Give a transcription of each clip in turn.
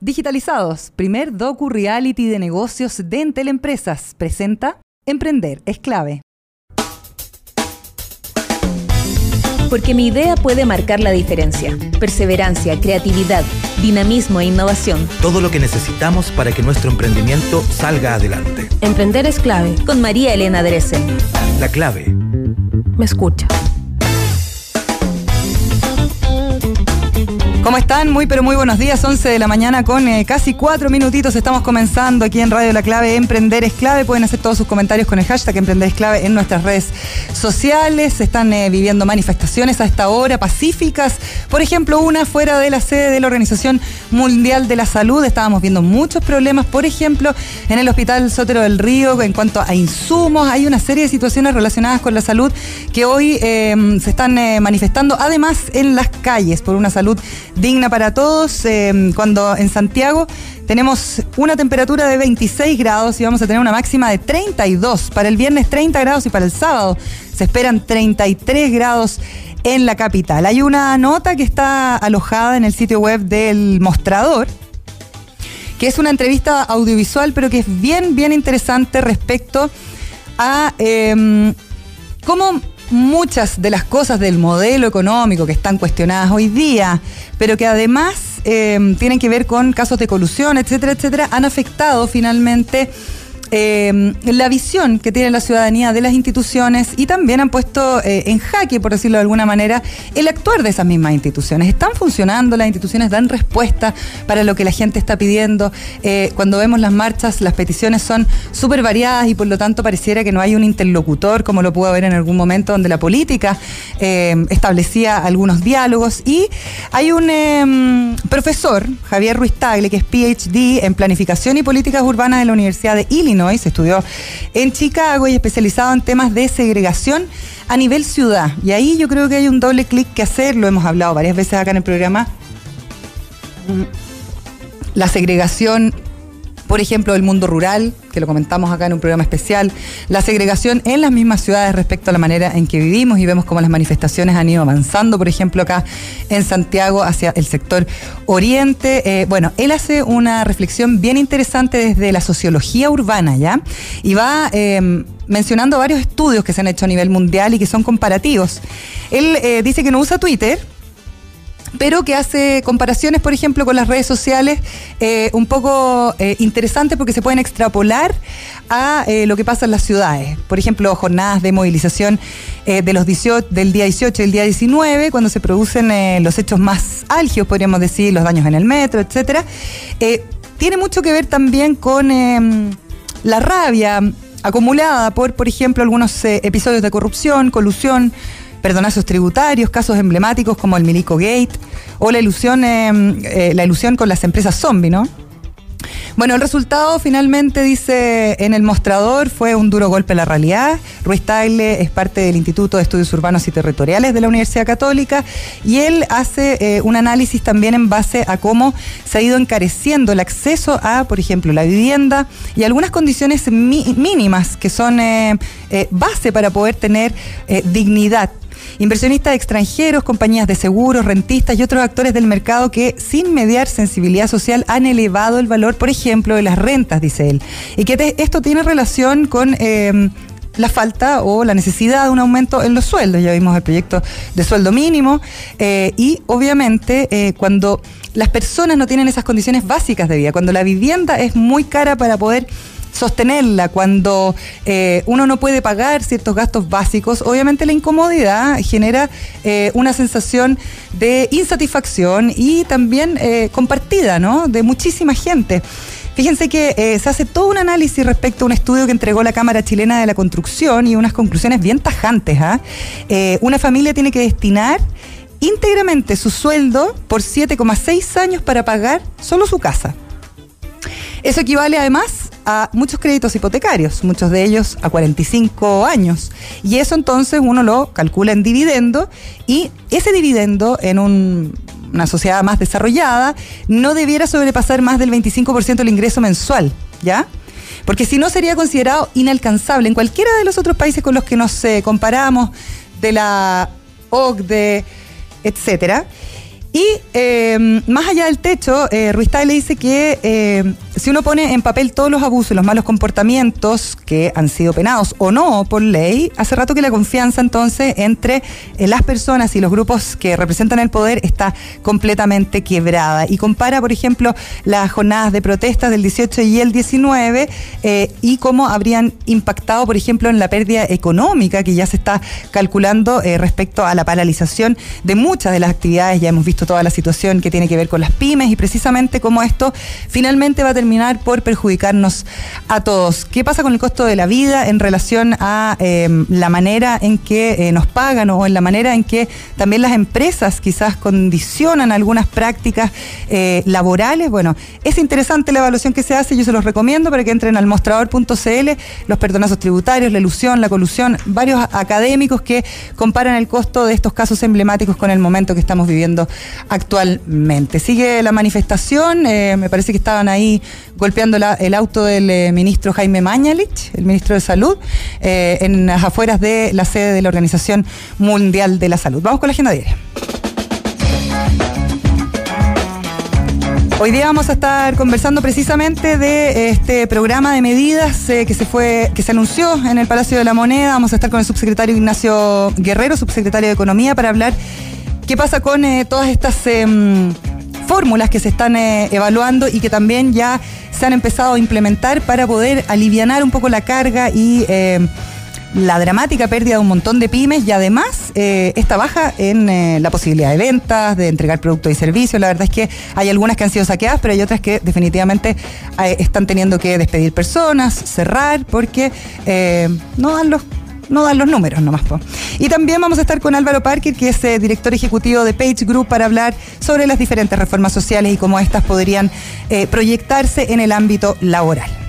Digitalizados, primer docu-reality de negocios de Entel Empresas, presenta Emprender es clave. Porque mi idea puede marcar la diferencia. Perseverancia, creatividad, dinamismo e innovación. Todo lo que necesitamos para que nuestro emprendimiento salga adelante. Emprender es clave. Con María Elena Dresen. La clave. Me escucha. ¿Cómo están? Muy pero muy buenos días, 11 de la mañana con eh, casi cuatro minutitos. Estamos comenzando aquí en Radio La Clave. Emprender es clave. Pueden hacer todos sus comentarios con el hashtag Emprender es en nuestras redes sociales. Están eh, viviendo manifestaciones a esta hora pacíficas. Por ejemplo, una fuera de la sede de la Organización Mundial de la Salud. Estábamos viendo muchos problemas, por ejemplo, en el Hospital Sotero del Río en cuanto a insumos. Hay una serie de situaciones relacionadas con la salud que hoy eh, se están manifestando, además en las calles, por una salud digna para todos. Eh, cuando en Santiago tenemos una temperatura de 26 grados y vamos a tener una máxima de 32. Para el viernes 30 grados y para el sábado se esperan 33 grados en la capital. Hay una nota que está alojada en el sitio web del mostrador que es una entrevista audiovisual, pero que es bien, bien interesante respecto a em, cómo muchas de las cosas del modelo económico que están cuestionadas hoy día, pero que además eh, tienen que ver con casos de colusión, etcétera, etcétera, han afectado finalmente eh, la visión que tiene la ciudadanía de las instituciones y también han puesto eh, en jaque, por decirlo de alguna manera, el actuar de esas mismas instituciones. Están funcionando, las instituciones dan respuesta para lo que la gente está pidiendo. Eh, cuando vemos las marchas, las peticiones son súper variadas y por lo tanto pareciera que no hay un interlocutor, como lo pudo haber en algún momento, donde la política establecía algunos diálogos. Y hay un em, profesor, Javier Ruiz Tagle, que es PhD en Planificación y Políticas Urbanas de la Universidad de Illinois, se estudió en Chicago y especializado en temas de segregación a nivel ciudad. Y ahí yo creo que hay un doble clic que hacer, lo hemos hablado varias veces acá en el programa. La segregación por ejemplo, el mundo rural, que lo comentamos acá en un programa especial, la segregación en las mismas ciudades respecto a la manera en que vivimos y vemos cómo las manifestaciones han ido avanzando, por ejemplo, acá en Santiago hacia el sector oriente. Eh, bueno, él hace una reflexión bien interesante desde la sociología urbana, ¿ya? Y va... Eh, mencionando varios estudios que se han hecho a nivel mundial y que son comparativos. Él eh, dice que no usa Twitter, pero que hace comparaciones, por ejemplo, con las redes sociales eh, un poco eh, interesantes porque se pueden extrapolar a eh, lo que pasa en las ciudades. Por ejemplo, jornadas de movilización de los 18, del día 18 y el día 19, cuando se producen los hechos más álgidos, podríamos decir, los daños en el metro, etcétera. tiene mucho que ver también con em, la rabia acumulada por, por ejemplo, algunos episodios de corrupción, colusión, perdonazos tributarios, casos emblemáticos como el Milico Gate o la ilusión, eh, eh, la ilusión con las empresas zombie, ¿no? Bueno, el resultado finalmente dice en el mostrador fue un duro golpe a la realidad. Ruiz Tagle es parte del Instituto de Estudios Urbanos y Territoriales de la Universidad Católica y él hace eh, un análisis también en base a cómo se ha ido encareciendo el acceso a, por ejemplo, la vivienda y algunas condiciones mínimas que son base para poder tener dignidad Inversionistas extranjeros, compañías de seguros, rentistas y otros actores del mercado que, sin mediar sensibilidad social, han elevado el valor, por ejemplo, de las rentas, dice él. Y que esto tiene relación con... Eh, la falta o la necesidad de un aumento en los sueldos. Ya vimos el proyecto de sueldo mínimo eh, y obviamente eh, cuando las personas no tienen esas condiciones básicas de vida, cuando la vivienda es muy cara para poder sostenerla, cuando eh, uno no puede pagar ciertos gastos básicos, obviamente la incomodidad genera eh, una sensación de insatisfacción y también eh, compartida, ¿no? De muchísima gente. Fíjense que se hace todo un análisis respecto a un estudio que entregó la Cámara Chilena de la Construcción y unas conclusiones bien tajantes. ¿ah? una familia tiene que destinar íntegramente su sueldo por 7,6 años para pagar solo su casa. Eso equivale además a muchos créditos hipotecarios, muchos de ellos a 45 años. Y eso entonces uno lo calcula en dividendo y ese dividendo en una sociedad más desarrollada no debiera sobrepasar más del 25% del ingreso mensual, ¿ya? Porque si no sería considerado inalcanzable en cualquiera de los otros países con los que nos eh, comparamos, de la OCDE, etcétera. Y eh, más allá del techo, eh, Ruiz le dice que eh, si uno pone en papel todos los abusos y los malos comportamientos que han sido penados o no por ley, hace rato que la confianza entonces entre eh, las personas y los grupos que representan el poder está completamente quebrada. Y compara, por ejemplo, las jornadas de protestas del 18 y el 19 eh, y cómo habrían impactado, por ejemplo, en la pérdida económica que ya se está calculando respecto a la paralización de muchas de las actividades. Ya hemos visto toda la situación que tiene que ver con las pymes y precisamente cómo esto finalmente va a terminar por perjudicarnos a todos. ¿Qué pasa con el costo de la vida en relación a eh, la manera en que eh, nos pagan o en la manera en que también las empresas quizás condicionan algunas prácticas eh, laborales? Bueno, es interesante la evaluación que se hace, yo se los recomiendo para que entren al mostrador.cl, los perdonazos tributarios, la ilusión, la colusión, varios académicos que comparan el costo de estos casos emblemáticos con el momento que estamos viviendo actualmente. Sigue la manifestación, eh, me parece que estaban ahí golpeando el auto del eh, ministro Jaime Mañalich, el ministro de Salud, eh, en las afueras de la sede de la Organización Mundial de la Salud. Vamos con la agenda diaria. Hoy día vamos a estar conversando precisamente de este programa de medidas que se fue, que se anunció en el Palacio de la Moneda. Vamos a estar con el subsecretario Ignacio Guerrero, subsecretario de Economía, para hablar qué pasa con eh, todas estas em, fórmulas que se están eh, evaluando y que también ya se han empezado a implementar para poder alivianar un poco la carga y em, la dramática pérdida de un montón de pymes y además eh, esta baja en la posibilidad de ventas, de entregar productos y servicios. La verdad es que hay algunas que han sido saqueadas, pero hay otras que definitivamente están teniendo que despedir personas, cerrar, porque no dan los no dan los números nomás. Y también vamos a estar con Álvaro Parker, que es eh, director ejecutivo de Page Group, para hablar sobre las diferentes reformas sociales y cómo estas podrían eh, proyectarse en el ámbito laboral.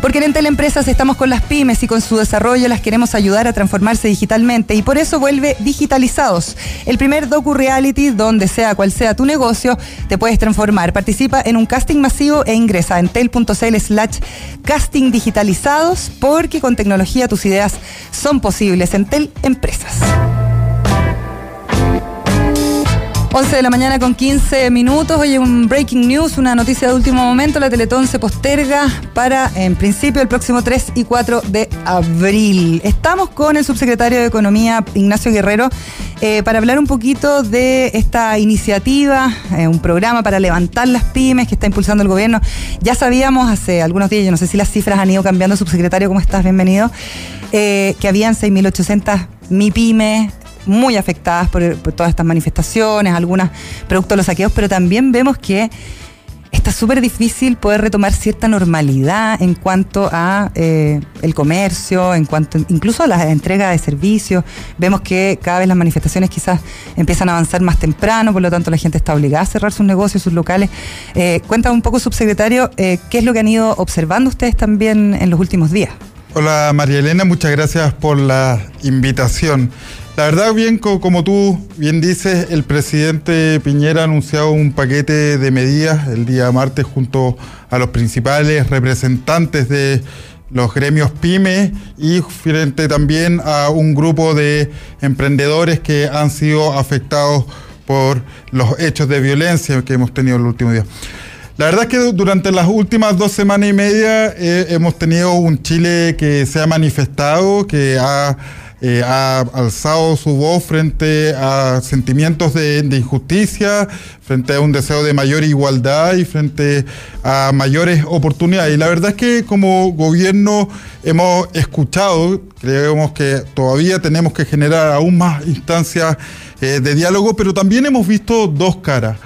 Porque en Entel Empresas estamos con las pymes y con su desarrollo las queremos ayudar a transformarse digitalmente y por eso vuelve Digitalizados, el primer docu-reality donde sea cual sea tu negocio, te puedes transformar. Participa en un casting masivo e ingresa a entel.cl slash casting digitalizados porque con tecnología tus ideas son posibles. Entel Empresas. 11 de la mañana con 15 minutos. Oye, un breaking news, una noticia de último momento. La Teletón se posterga para, en principio, el próximo 3 y 4 de abril. Estamos con el subsecretario de Economía, Ignacio Guerrero, eh, para hablar un poquito de esta iniciativa, eh, un programa para levantar las pymes que está impulsando el gobierno. Ya sabíamos hace algunos días, yo no sé si las cifras han ido cambiando, subsecretario, ¿cómo estás? Bienvenido. Eh, que habían 6.800 MIPYMES muy afectadas por, todas estas manifestaciones, algunas producto de los saqueos, pero también vemos que está súper difícil poder retomar cierta normalidad en cuanto a eh, el comercio, en cuanto incluso a la entrega de servicios. Vemos que cada vez las manifestaciones quizás empiezan a avanzar más temprano, por lo tanto la gente está obligada a cerrar sus negocios, sus locales. Eh, cuéntame un poco, subsecretario, eh, qué es lo que han ido observando ustedes también en los últimos días. Hola María Elena, muchas gracias por la invitación. La verdad, bien, co- como tú bien dices, el presidente Piñera ha anunciado un paquete de medidas el día martes junto a los principales representantes de los gremios pyme y frente también a un grupo de emprendedores que han sido afectados por los hechos de violencia que hemos tenido en los últimos días. La verdad es que durante las últimas dos semanas y media eh, hemos tenido un Chile que se ha manifestado, que ha, eh, ha alzado su voz frente a sentimientos de, de injusticia, frente a un deseo de mayor igualdad y frente a mayores oportunidades. Y la verdad es que como gobierno hemos escuchado, creemos que todavía tenemos que generar aún más instancias eh, de diálogo, pero también hemos visto dos caras.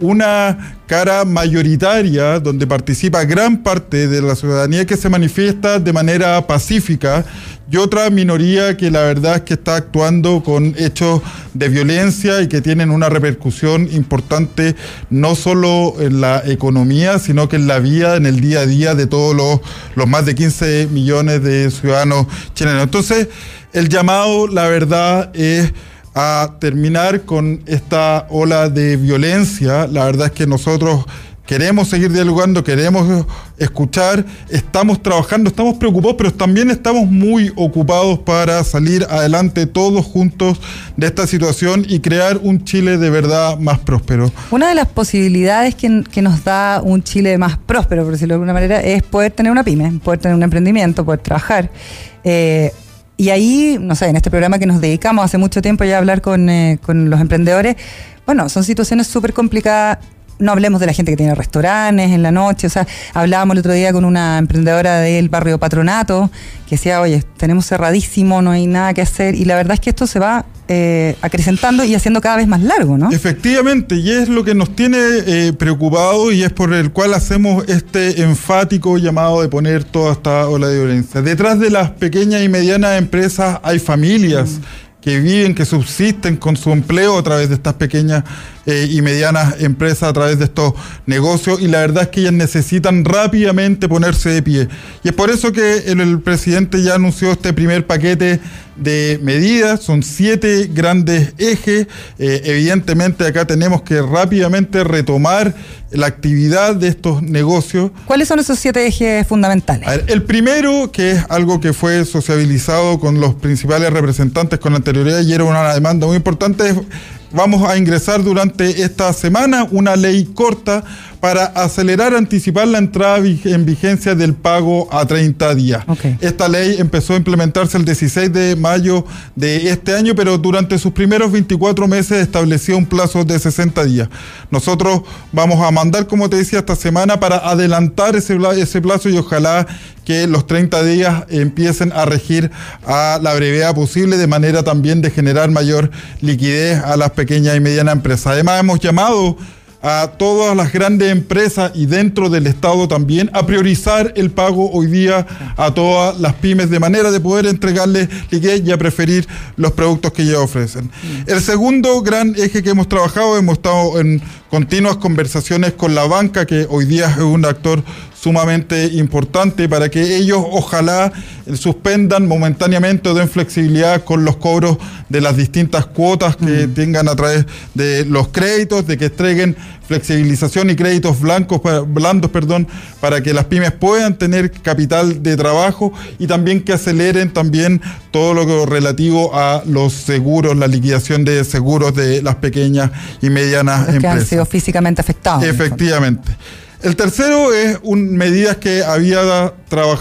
Una cara mayoritaria donde participa gran parte de la ciudadanía que se manifiesta de manera pacífica y otra minoría que la verdad es que está actuando con hechos de violencia y que tienen una repercusión importante no solo en la economía, sino que en la vida, en el día a día de todos los, los más de 15 millones de ciudadanos chilenos. Entonces, el llamado, la verdad, es a terminar con esta ola de violencia. La verdad es que nosotros queremos seguir dialogando, queremos escuchar, estamos trabajando, estamos preocupados, pero también estamos muy ocupados para salir adelante todos juntos de esta situación y crear un Chile de verdad más próspero. Una de las posibilidades que, nos da un Chile más próspero, por decirlo de alguna manera, es poder tener una pyme, poder tener un emprendimiento, poder trabajar. Eh, y ahí, no sé, en este programa que nos dedicamos hace mucho tiempo ya a hablar con, eh, con los emprendedores, bueno, son situaciones súper complicadas. No hablemos de la gente que tiene restaurantes en la noche, o sea, hablábamos el otro día con una emprendedora del barrio Patronato que decía, oye, tenemos cerradísimo, no hay nada que hacer, y la verdad es que esto se va eh, acrecentando y haciendo cada vez más largo, ¿no? Efectivamente, y es lo que nos tiene eh, preocupado y es por el cual hacemos este enfático llamado de poner toda esta ola de violencia. Detrás de las pequeñas y medianas empresas hay familias. que viven, que subsisten con su empleo a través de estas pequeñas eh, y medianas empresas, a través de estos negocios, y la verdad es que ellas necesitan rápidamente ponerse de pie. Y es por eso que el, el presidente ya anunció este primer paquete de medidas, son siete grandes ejes. Eh, evidentemente acá tenemos que rápidamente retomar la actividad de estos negocios. ¿Cuáles son esos siete ejes fundamentales? Ver, el primero, que es algo que fue sociabilizado con los principales representantes con anterioridad y era una demanda muy importante, es vamos a ingresar durante esta semana una ley corta para acelerar, anticipar la entrada en vigencia del pago a 30 días. Okay. Esta ley empezó a implementarse el 16 de mayo de este año, pero durante sus primeros 24 meses estableció un plazo de 60 días. Nosotros vamos a mandar, como te decía, esta semana para adelantar ese, ese plazo y ojalá que los 30 días empiecen a regir a la brevedad posible, de manera también de generar mayor liquidez a las pequeñas y medianas empresas. Además, hemos llamado a todas las grandes empresas y dentro del Estado también a priorizar el pago hoy día a todas las pymes de manera de poder entregarles liquidez y a preferir los productos que ellos ofrecen. El segundo gran eje que hemos trabajado, hemos estado en continuas conversaciones con la banca, que hoy día es un actor sumamente importante para que ellos ojalá suspendan momentáneamente o den flexibilidad con los cobros de las distintas cuotas que mm. tengan a través de los créditos, de que entreguen flexibilización y créditos blancos, blandos, perdón, para que las pymes puedan tener capital de trabajo y también que aceleren también todo lo relativo a los seguros, la liquidación de seguros de las pequeñas y medianas Los empresas. Que han sido físicamente afectados. Efectivamente. El tercero es un, medidas que había,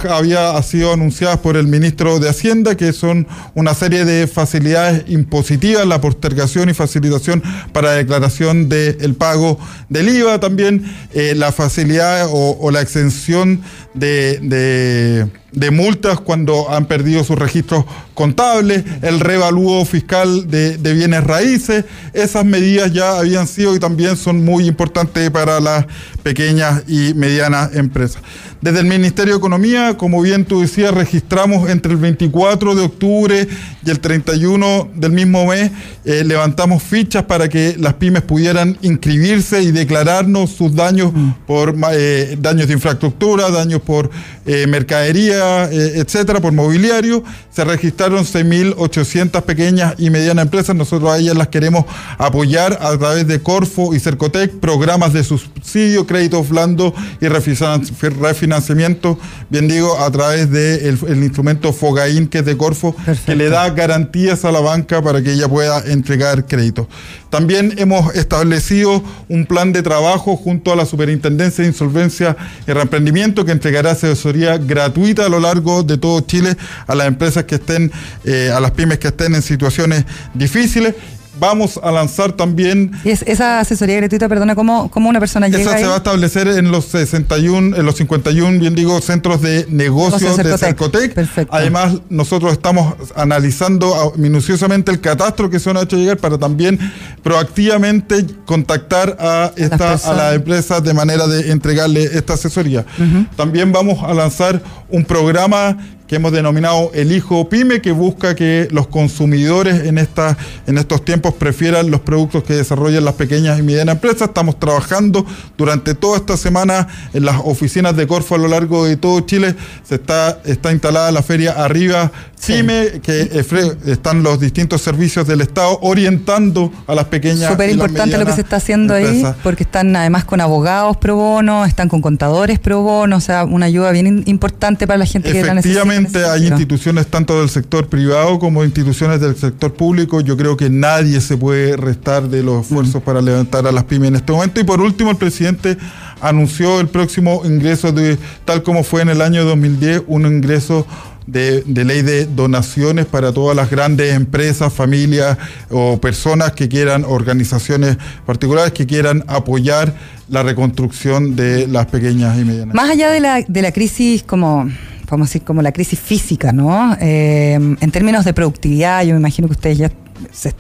había sido anunciadas por el ministro de Hacienda, que son una serie de facilidades impositivas, la postergación y facilitación para declaración del pago del IVA, también eh, la facilidad o, la exención de, multas cuando han perdido sus registros contables, el revalúo fiscal de, de, bienes raíces. Esas medidas ya habían sido y también son muy importantes para las pequeñas y medianas empresas. Desde el Ministerio de Economía, como bien tú decías, registramos entre el 24 de octubre y el 31 del mismo mes, eh, levantamos fichas para que las pymes pudieran inscribirse y declararnos sus daños por eh, daños de infraestructura, daños por eh, mercadería, etcétera, por mobiliario. Se registraron 6.800 pequeñas y medianas empresas. Nosotros a ellas las queremos apoyar a través de Corfo y Cercotec, programas de subsidio, créditos blandos y refinanciamiento, bien digo, a través del de el instrumento Fogaín, que es de Corfo, Perfecto. que le da garantías a la banca para que ella pueda entregar créditos. También hemos establecido un plan de trabajo junto a la Superintendencia de Insolvencia y Reemprendimiento que entregará asesoría gratuita a lo largo de todo Chile a las empresas que estén, eh, a las pymes que estén en situaciones difíciles vamos a lanzar también. ¿Y es, esa asesoría gratuita, perdona, cómo, cómo una persona llega? Esa ahí? se va a establecer en los 61, en los 51, bien digo, centros de negocios de Cercotec. Perfecto. Además, nosotros estamos analizando minuciosamente el catastro que se nos ha hecho llegar para también proactivamente contactar a, esta, a las empresas de manera de entregarle esta asesoría. Uh -huh. También vamos a lanzar un programa que hemos denominado el hijo pyme, que busca que los consumidores en, en estos tiempos prefieran los productos que desarrollan las pequeñas y medianas empresas. Estamos trabajando durante toda esta semana en las oficinas de Corfo a lo largo de todo Chile. Se está, está instalada la feria Arriba PYME, que están los distintos servicios del Estado orientando a las pequeñas. Súper importante lo que se está haciendo ahí, porque están además con abogados pro bono, están con contadores pro bono, o sea, una ayuda bien importante para la gente que la Efectivamente, hay instituciones tanto del sector privado como instituciones del sector público. Yo creo que nadie se puede restar de los esfuerzos mm. para levantar a las pymes en este momento. Y por último, el presidente anunció el próximo ingreso de, tal como fue en el año 2010, un ingreso de, ley de donaciones para todas las grandes empresas, familias o personas que quieran, organizaciones particulares que quieran apoyar la reconstrucción de las pequeñas y medianas. Más allá de la, de la crisis como vamos a decir, como la crisis física, ¿no? Eh, en términos de productividad, yo me imagino que ustedes ya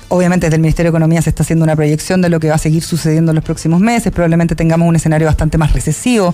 obviamente desde el Ministerio de Economía se está haciendo una proyección de lo que va a seguir sucediendo en los próximos meses, probablemente tengamos un escenario bastante más recesivo.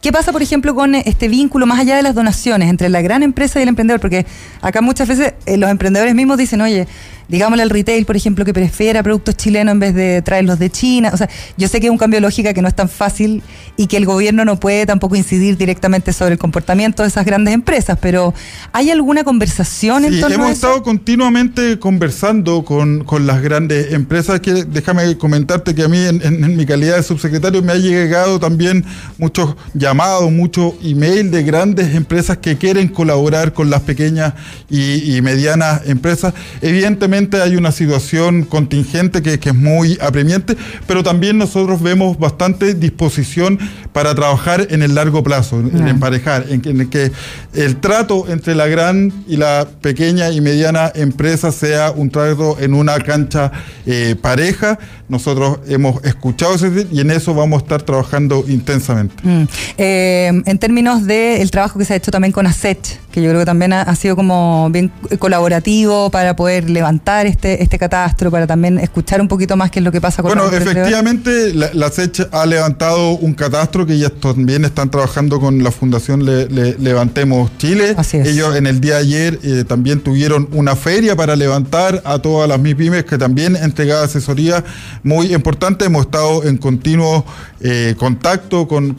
¿Qué pasa, por ejemplo, con este vínculo más allá de las donaciones entre la gran empresa y el emprendedor? Porque acá muchas veces eh, los emprendedores mismos dicen, oye, digámosle al retail, por ejemplo, que prefiera productos chilenos en vez de traerlos de China. O sea, yo sé que es un cambio de lógica que no es tan fácil y que el gobierno no puede tampoco incidir directamente sobre el comportamiento de esas grandes empresas, pero ¿hay alguna conversación en torno hemos estado continuamente conversando con, las grandes empresas. Que, déjame comentarte que a mí, en, mi calidad de subsecretario, me ha llegado también muchos llamados, muchos email de grandes empresas que quieren colaborar con las pequeñas y medianas empresas. Evidentemente, hay una situación contingente que, es muy apremiante, pero también nosotros vemos bastante disposición para trabajar en el largo plazo, en emparejar, en, en que el trato entre la gran y la pequeña y mediana empresa sea un trato en una cancha eh, pareja. Nosotros hemos escuchado ese y en eso vamos a estar trabajando intensamente. Mm. Eh, en términos del trabajo que se ha hecho también con ASET, que yo creo que también ha sido como bien colaborativo para poder levantar este, este catastro, para también escuchar un poquito más qué es lo que pasa con Bueno, efectivamente, la, la, SECH ha levantado un catastro que ya también están trabajando con la Fundación Levantemos Chile. Ellos en el día de ayer eh, también tuvieron una feria para levantar a todas las MIPIMES que también entregaba asesoría muy importante. Hemos estado en continuo eh, contacto con,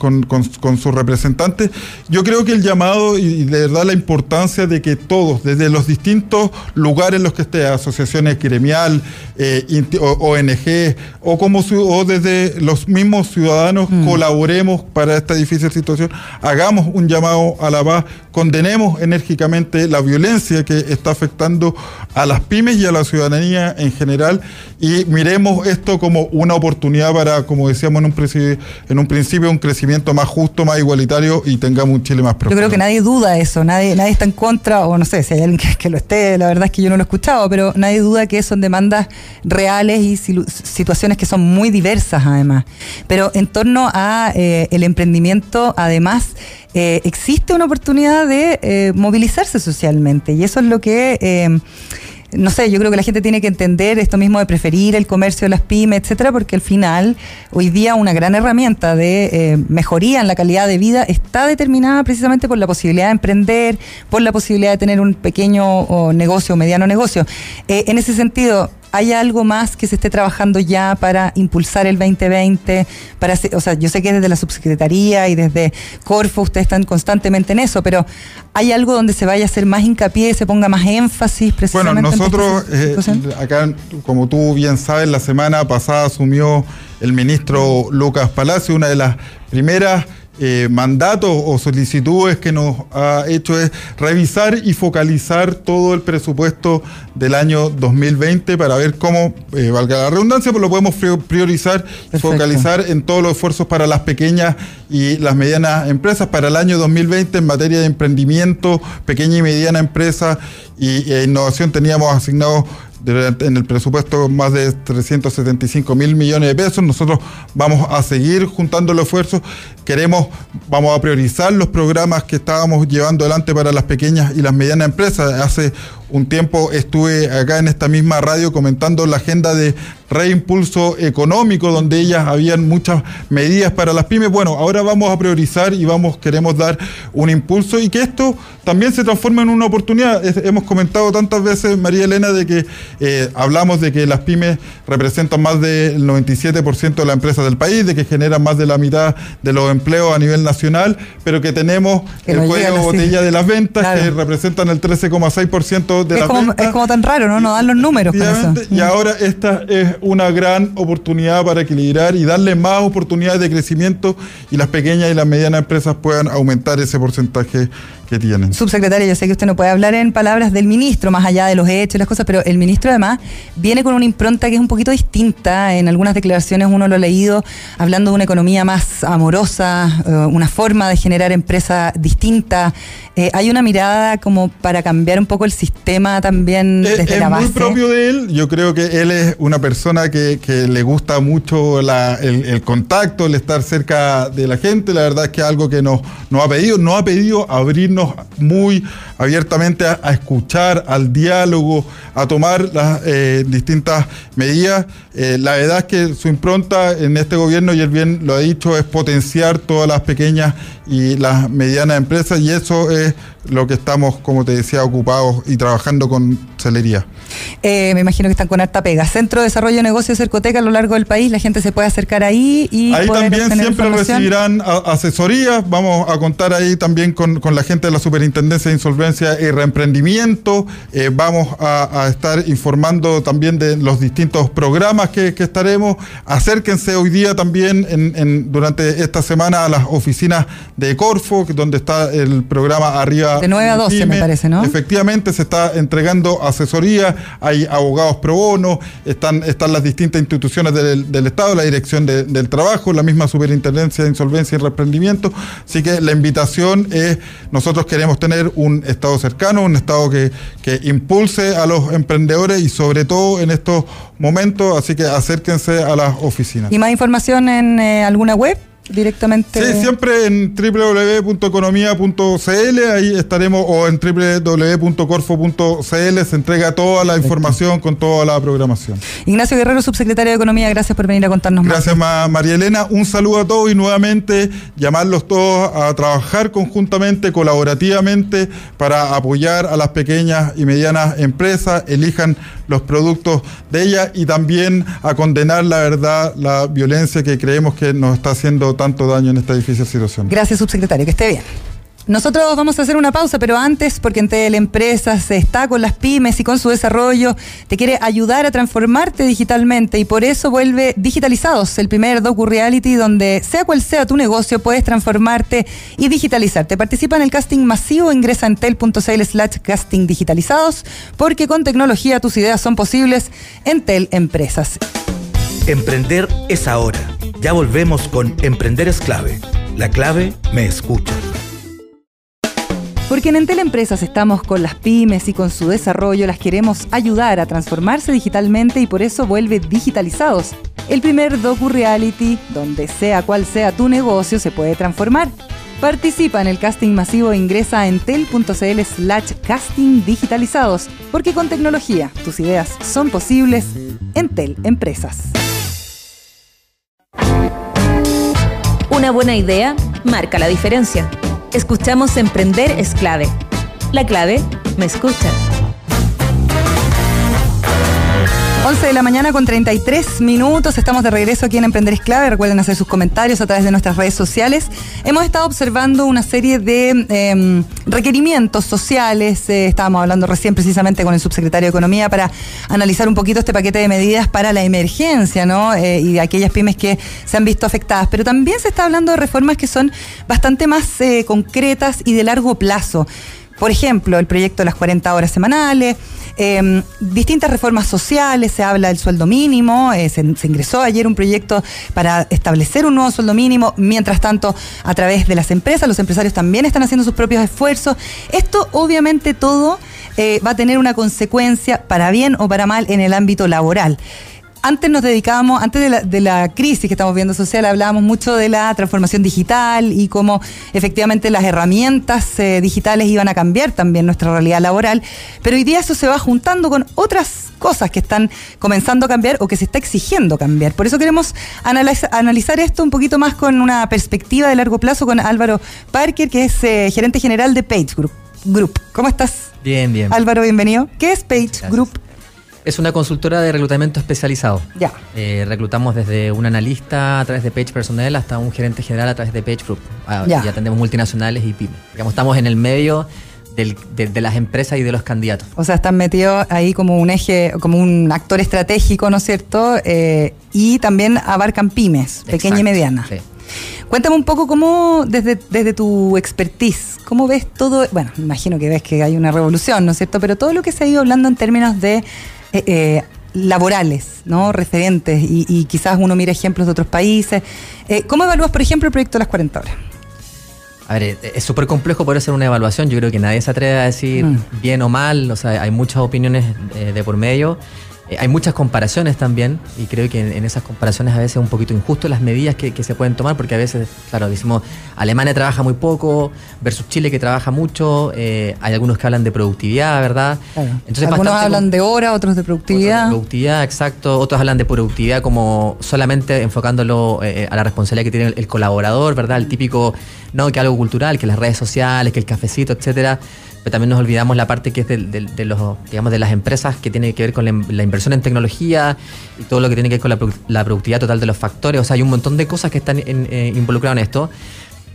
sus representantes. Yo creo que el llamado y de verdad la importancia de que todos, desde los distintos lugares en los que esté, asociaciones gremial, eh, ONG o, como, o desde los mismos ciudadanos, mm. colaboremos para esta difícil situación, hagamos un llamado a la paz, condenemos enérgicamente la violencia que está afectando a las pymes y a la ciudadanía en general y miremos esto como una oportunidad para, como decíamos en un principio, en un principio un crecimiento más justo, más igualitario y tengamos un Chile más próspero. Yo creo que nadie duda eso, nadie, nadie está en contra, o no sé si hay alguien que, lo esté, la verdad es que yo no lo he escuchado, pero nadie duda que son demandas reales y situaciones que son muy diversas además. Pero en torno a eh, el emprendimiento, además, eh, existe una oportunidad de eh, movilizarse socialmente y eso es lo que no sé, yo creo que la gente tiene que entender esto mismo de preferir el comercio de las pymes, etcétera, porque al final, hoy día, una gran herramienta de mejoría en la calidad de vida está determinada precisamente por la posibilidad de emprender, por la posibilidad de tener un pequeño negocio o mediano negocio. En ese sentido, ¿Hay algo más que se esté trabajando ya para impulsar el 2020? Para, o sea, yo sé que desde la subsecretaría y desde Corfo ustedes están constantemente en eso, pero ¿hay algo donde se vaya a hacer más hincapié, se ponga más énfasis precisamente? Bueno, nosotros, eh, acá, como tú bien sabes, la semana pasada asumió el ministro Lucas Palacio, una de las primeras eh, mandatos o solicitudes que nos ha hecho es revisar y focalizar todo el presupuesto del año 2020 para ver cómo, eh, valga la redundancia, pues lo podemos priorizar y focalizar en todos los esfuerzos para las pequeñas y las medianas empresas para el año 2020 en materia de emprendimiento, pequeña y mediana empresa y, e innovación. Teníamos asignado en el presupuesto más de 375 mil millones de pesos. Nosotros vamos a seguir juntando los esfuerzos. Queremos, vamos a priorizar los programas que estábamos llevando adelante para las pequeñas y las medianas empresas. Hace un tiempo estuve acá en esta misma radio comentando la agenda de reimpulso económico, donde ellas habían muchas medidas para las pymes. Bueno, ahora vamos a priorizar y vamos, queremos dar un impulso y que esto también se transforme en una oportunidad. hemos comentado tantas veces, María Elena, de que eh, hablamos de que las pymes representan más del 97% de las empresas del país, de que generan más de la mitad de los empleos a nivel nacional, pero que tenemos el juego botella de las ventas que representan el 13,6% de las ventas. Es como tan raro, ¿no? No dan los números. Y mm. ahora esta es una gran oportunidad para equilibrar y darle más oportunidades de crecimiento y las pequeñas y las medianas empresas puedan aumentar ese porcentaje que tienen. Subsecretario, yo sé que usted no puede hablar en palabras del ministro, más allá de los hechos y las cosas, pero el ministro además viene con una impronta que es un poquito distinta. En algunas declaraciones uno lo ha leído hablando de una economía más amorosa, eh, una forma de generar empresa distinta. Eh, hay una mirada como para cambiar un poco el sistema también desde la base. Es muy propio de él. Yo creo que él es una persona que, le gusta mucho el, el, contacto, el estar cerca de la gente. La verdad es que es algo que nos, nos ha pedido. Nos ha pedido abrirnos muy abiertamente a, escuchar, al diálogo, a tomar las eh, distintas medidas. Eh, la verdad es que su impronta en este gobierno, y él bien lo ha dicho, es potenciar todas las pequeñas y las medianas empresas y eso es lo que estamos, como te decía, ocupados y trabajando con celería. Eh, me imagino que están con harta pega. Centro de Desarrollo de Negocios Cercoteca a lo largo del país, la gente se puede acercar ahí y... Ahí también siempre recibirán asesorías, vamos a contar ahí también con, la gente de la Superintendencia de Insolvencia y Reemprendimiento, eh, vamos a, estar informando también de los distintos programas que, estaremos, acérquense hoy día también en, durante esta semana a las oficinas de Corfo, donde está el programa Arriba. De 9 a 12, me parece, ¿no? Efectivamente, se está entregando asesoría, hay abogados pro bono, están, están las distintas instituciones del, Estado, la Dirección del Trabajo, la misma Superintendencia de Insolvencia y Reprendimiento. Así que la invitación es: nosotros queremos tener un Estado cercano, un Estado que, que impulse a los emprendedores y, sobre todo, en estos momentos. Así que acérquense a las oficinas. ¿Y más información en eh, alguna web? Directamente. Sí, siempre en www.economía.cl, ahí estaremos, o en www.corfo.cl se entrega toda la información con toda la programación. Ignacio Guerrero, subsecretario de Economía, gracias por venir a contarnos gracias, más. Gracias, María Elena. Un saludo a todos y nuevamente llamarlos todos a trabajar conjuntamente, colaborativamente, para apoyar a las pequeñas y medianas empresas, elijan los productos de ellas y también a condenar la verdad, la violencia que creemos que nos está haciendo tanto daño en esta difícil situación. Gracias, subsecretario. Que esté bien. Nosotros vamos a hacer una pausa, pero antes, porque en Empresas está con las pymes y con su desarrollo, te quiere ayudar a transformarte digitalmente y por eso vuelve Digitalizados, el primer docu-reality donde, sea cual sea tu negocio, puedes transformarte y digitalizarte. Participa en el casting masivo, ingresa en tel.cl slash casting digitalizados, porque con tecnología tus ideas son posibles en Tel Empresas. Emprender es ahora. Ya volvemos con Emprender es clave. La clave me escucha. Porque en Entel Empresas estamos con las pymes y con su desarrollo las queremos ayudar a transformarse digitalmente y por eso vuelve Digitalizados, el primer docu-reality donde sea cual sea tu negocio se puede transformar. Participa en el casting masivo e ingresa a entel.cl slash casting digitalizados, porque con tecnología tus ideas son posibles. Entel Empresas. Una buena idea marca la diferencia. Escuchamos Emprender es clave. La clave me escucha. 11 de la mañana con 33 minutos. Estamos de regreso aquí en Emprender es clave. Recuerden hacer sus comentarios a través de nuestras redes sociales. Hemos estado observando una serie de em, requerimientos sociales. Eh, estábamos hablando recién precisamente con el subsecretario de Economía para analizar un poquito este paquete de medidas para la emergencia, ¿no? Eh, y de aquellas pymes que se han visto afectadas. Pero también se está hablando de reformas que son bastante más eh, concretas y de largo plazo. Por ejemplo, el proyecto de las 40 horas semanales, em, distintas reformas sociales, se habla del sueldo mínimo, eh, se, ingresó ayer un proyecto para establecer un nuevo sueldo mínimo, mientras tanto a través de las empresas, los empresarios también están haciendo sus propios esfuerzos. Esto obviamente todo eh, va a tener una consecuencia para bien o para mal en el ámbito laboral. Antes nos dedicábamos, antes de la, de la, crisis que estamos viendo social, hablábamos mucho de la transformación digital y cómo efectivamente las herramientas eh, digitales iban a cambiar también nuestra realidad laboral, pero hoy día eso se va juntando con otras cosas que están comenzando a cambiar o que se está exigiendo cambiar. Por eso queremos analizar esto un poquito más con una perspectiva de largo plazo con Álvaro Parker, que es eh, gerente general de Page Group. Group. ¿Cómo estás? Bien, bien. Álvaro, bienvenido. ¿Qué es Page Group? Es una consultora de reclutamiento especializado. Ya. Eh, reclutamos desde un analista a través de Page Personnel hasta un gerente general a través de Page Group. Ah, ya. Y atendemos multinacionales y pymes. Digamos, estamos en el medio de, las empresas y de los candidatos. O sea, están metidos ahí como un eje, como un actor estratégico, ¿no es cierto? Eh, y también abarcan pymes, pequeña y mediana. Sí. Cuéntame un poco cómo, desde, desde tu expertise, cómo ves todo, bueno, imagino que ves que hay una revolución, ¿no es cierto? Pero todo lo que se ha ido hablando en términos de eh, eh, laborales, ¿no? Referentes, y, quizás uno mire ejemplos de otros países. Eh, ¿Cómo evalúas, por ejemplo, el proyecto de las 40 horas? A ver, es súper complejo poder hacer una evaluación. Yo creo que nadie se atreve a decir mm. bien o mal. O sea, hay muchas opiniones de por medio. Eh, hay muchas comparaciones también y creo que en, esas comparaciones a veces es un poquito injusto las medidas que, se pueden tomar porque a veces, claro, decimos Alemania trabaja muy poco versus Chile que trabaja mucho, eh, hay algunos que hablan de productividad, ¿verdad? Entonces, algunos hablan de hora, otros de productividad. de productividad, exacto, otros hablan de productividad como solamente enfocándolo eh, a la responsabilidad que tiene el, colaborador, ¿verdad? El típico, no, que algo cultural, que las redes sociales, que el cafecito, etcétera pero también nos olvidamos la parte que es de, los, digamos, de las empresas que tiene que ver con la, inversión en tecnología y todo lo que tiene que ver con la, productividad total de los factores. O sea, hay un montón de cosas que están eh, involucradas en esto.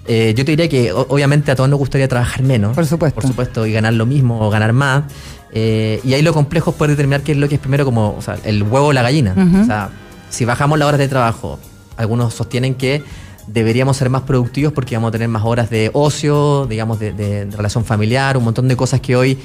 Eh, yo te diría que obviamente a todos nos gustaría trabajar menos. Por supuesto. Por supuesto, y ganar lo mismo o ganar más. Eh, y ahí lo complejo es poder determinar qué es lo que es primero como el huevo o la gallina. O sea, si bajamos las horas de trabajo, algunos sostienen que deberíamos ser más productivos porque vamos a tener más horas de ocio, digamos, de, relación familiar, un montón de cosas que hoy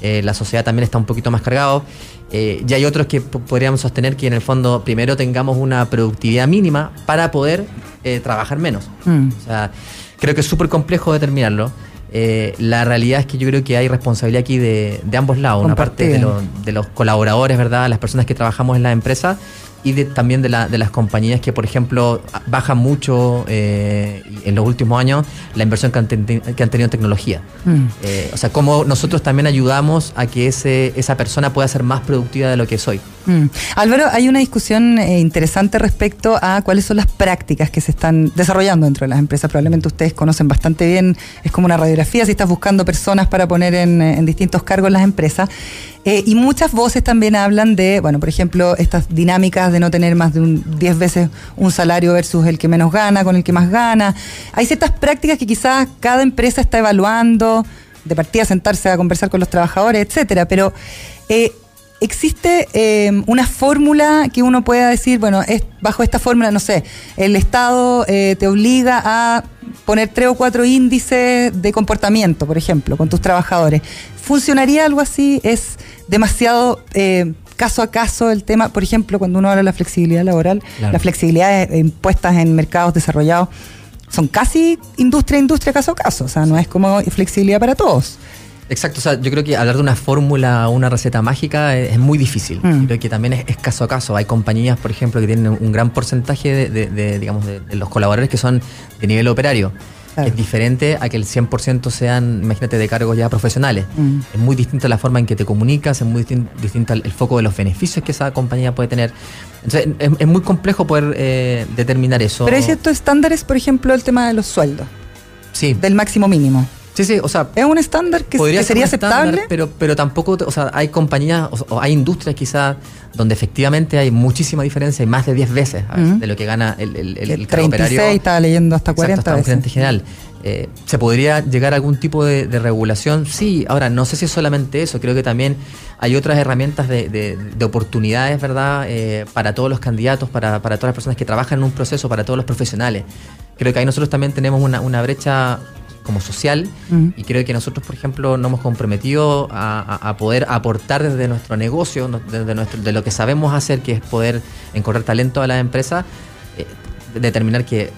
eh, la sociedad también está un poquito más cargado. Eh, y hay otros que podríamos sostener que en el fondo primero tengamos una productividad mínima para poder eh, trabajar menos. Mm. O sea, creo que es súper complejo determinarlo. la realidad es que yo creo que hay responsabilidad aquí de, ambos lados, una parte de, de, los colaboradores, ¿verdad? Las personas que trabajamos en la empresa y también de, la, de las compañías que, por ejemplo, bajan mucho eh, en los últimos años la inversión que han, tenido en tecnología. Mm. Eh, o sea, cómo nosotros también ayudamos a que ese, esa persona pueda ser más productiva de lo que soy. Mm. Álvaro, hay una discusión eh, interesante respecto a cuáles son las prácticas que se están desarrollando dentro de las empresas. Probablemente ustedes conocen bastante bien, es como una radiografía si estás buscando personas para poner en, en distintos cargos las empresas. Eh, y muchas voces también hablan de, bueno, por ejemplo, estas dinámicas de no tener más de un 10 veces un salario versus el que menos gana con el que más gana. Hay ciertas prácticas que quizás cada empresa está evaluando, de partida sentarse a conversar con los trabajadores, etcétera, pero eh, existe eh, una fórmula que uno pueda decir, bueno, es bajo esta fórmula, no sé, el Estado te obliga a poner tres o cuatro índices de comportamiento, por ejemplo, con tus trabajadores. ¿Funcionaría algo así? ¿Es demasiado eh, caso a caso el tema? Por ejemplo, cuando uno habla de la flexibilidad laboral, las flexibilidades impuestas en mercados desarrollados son casi industria a industria, caso a caso. O sea, no es como flexibilidad para todos. Exacto, o sea, yo creo que hablar de una fórmula o una receta mágica es, muy difícil. Mm. Creo que también es, caso a caso. Hay compañías, por ejemplo, que tienen un gran porcentaje de, digamos, de, los colaboradores que son de nivel operario. Es diferente a que el 100% sean, imagínate, de cargos ya profesionales. Mm. Es muy distinta la forma en que te comunicas, es muy distinto el, foco de los beneficios que esa compañía puede tener. Entonces, es, muy complejo poder eh, determinar eso. Pero hay ciertos estándares, por ejemplo, el tema de los sueldos. Sí. Del máximo mínimo. Sí, sí, o sea. Es un estándar que, sería aceptable. pero, pero tampoco, o sea, hay compañías o, hay industrias quizás donde efectivamente hay muchísima diferencia y más de 10 veces de lo que gana el, el, el, el 36 estaba leyendo hasta 40 hasta veces. Un general. Eh, ¿Se podría llegar a algún tipo de, regulación? Sí, ahora no sé si es solamente eso, creo que también hay otras herramientas de, de, oportunidades, ¿verdad? Eh, para todos los candidatos, para, para, todas las personas que trabajan en un proceso, para todos los profesionales. Creo que ahí nosotros también tenemos una, una brecha como social y creo que nosotros, por ejemplo, nos hemos comprometido a, poder aportar desde nuestro negocio, desde nuestro, de lo que sabemos hacer, que es poder encorrer talento a la empresa, eh, determinar que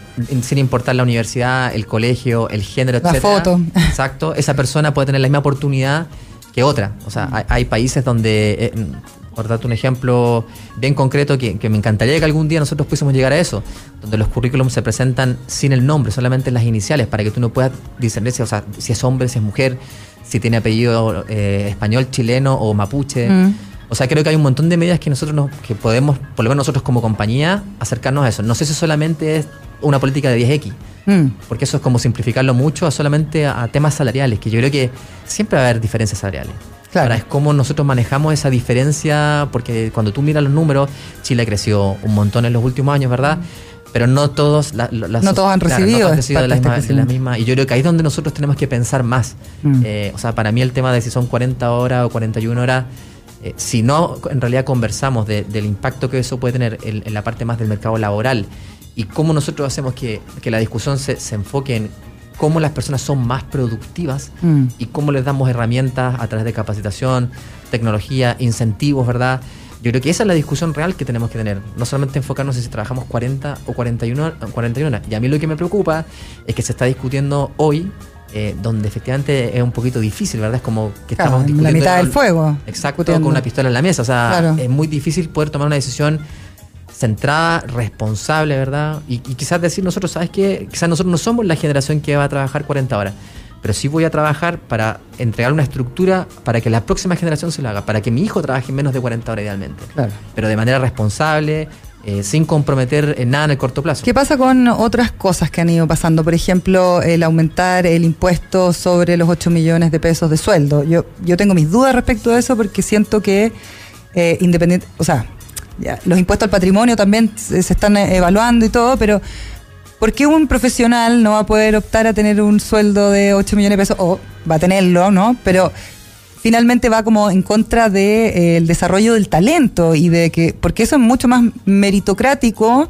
sin importar la universidad, el colegio, el género, la foto. exacto, esa persona puede tener la misma oportunidad que otra. O sea, hay, países donde eh, por darte un ejemplo bien concreto, que, que me encantaría que algún día nosotros pudiésemos llegar a eso, donde los currículums se presentan sin el nombre, solamente las iniciales, para que tú no puedas discernir si, o sea, si es hombre, si es mujer, si tiene apellido eh, español, chileno o mapuche. Mm. O sea, creo que hay un montón de medidas que nosotros nos, que podemos, por lo menos nosotros como compañía, acercarnos a eso. No sé si solamente es una política de 10X, Mm. porque eso es como simplificarlo mucho a solamente a, a temas salariales, que yo creo que siempre va a haber diferencias salariales. Claro. Ahora es cómo nosotros manejamos esa diferencia, porque cuando tú miras los números, Chile creció un montón en los últimos años, ¿verdad? Pero no todos, la- la- No todos han claro, recibido no todos han parte recibido de la, misma, de la crecimiento. misma. Y yo creo que ahí es donde nosotros tenemos que pensar más. Mm. Eh, o sea, para mí el tema de si son 40 horas o 41 horas, eh, si no en realidad conversamos de- del impacto que eso puede tener en, en la parte más del mercado laboral y cómo nosotros hacemos que, que la discusión se, se enfoque en cómo las personas son más productivas Mm. y cómo les damos herramientas a través de capacitación, tecnología, incentivos, ¿verdad? Yo creo que esa es la discusión real que tenemos que tener. No solamente enfocarnos en si trabajamos 40 o 41, o 41 horas. Y a mí lo que me preocupa es que se está discutiendo hoy, eh, donde efectivamente es un poquito difícil, ¿verdad? Es como que Claro, estamos en discutiendo. la mitad del el- fuego. Exacto, discutiendo. con una pistola en la mesa. O sea, Claro. es muy difícil poder tomar una decisión centrada, responsable, ¿verdad? Y, y quizás decir nosotros, ¿sabes qué? Quizás nosotros no somos la generación que va a trabajar 40 horas, pero sí voy a trabajar para entregar una estructura para que la próxima generación se lo haga, para que mi hijo trabaje menos de 40 horas idealmente, Claro. pero de manera responsable, eh, sin comprometer en nada en el corto plazo. ¿Qué pasa con otras cosas que han ido pasando? Por ejemplo, el aumentar el impuesto sobre los 8 millones de pesos de sueldo. Yo, yo tengo mis dudas respecto a eso porque siento que eh, independiente, o sea, ya, los impuestos al patrimonio también se, están eh, evaluando y todo, pero ¿por qué un profesional no va a poder optar a tener un sueldo de 8 millones de pesos? O va a tenerlo, ¿no? Pero finalmente va como en contra del de, eh, el desarrollo del talento y de que, porque eso es mucho más meritocrático